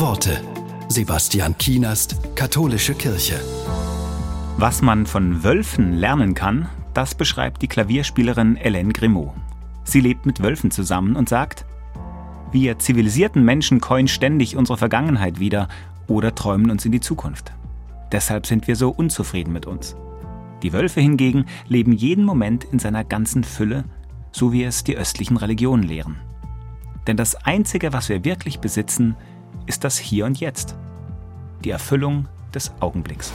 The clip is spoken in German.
Worte. Sebastian Kienast, Katholische Kirche. Was man von Wölfen lernen kann, das beschreibt die Klavierspielerin Hélène Grimaud. Sie lebt mit Wölfen zusammen und sagt, wir zivilisierten Menschen keuen ständig unsere Vergangenheit wieder oder träumen uns in die Zukunft. Deshalb sind wir so unzufrieden mit uns. Die Wölfe hingegen leben jeden Moment in seiner ganzen Fülle, so wie es die östlichen Religionen lehren. Denn das Einzige, was wir wirklich besitzen, ist das Hier und Jetzt. Die Erfüllung des Augenblicks.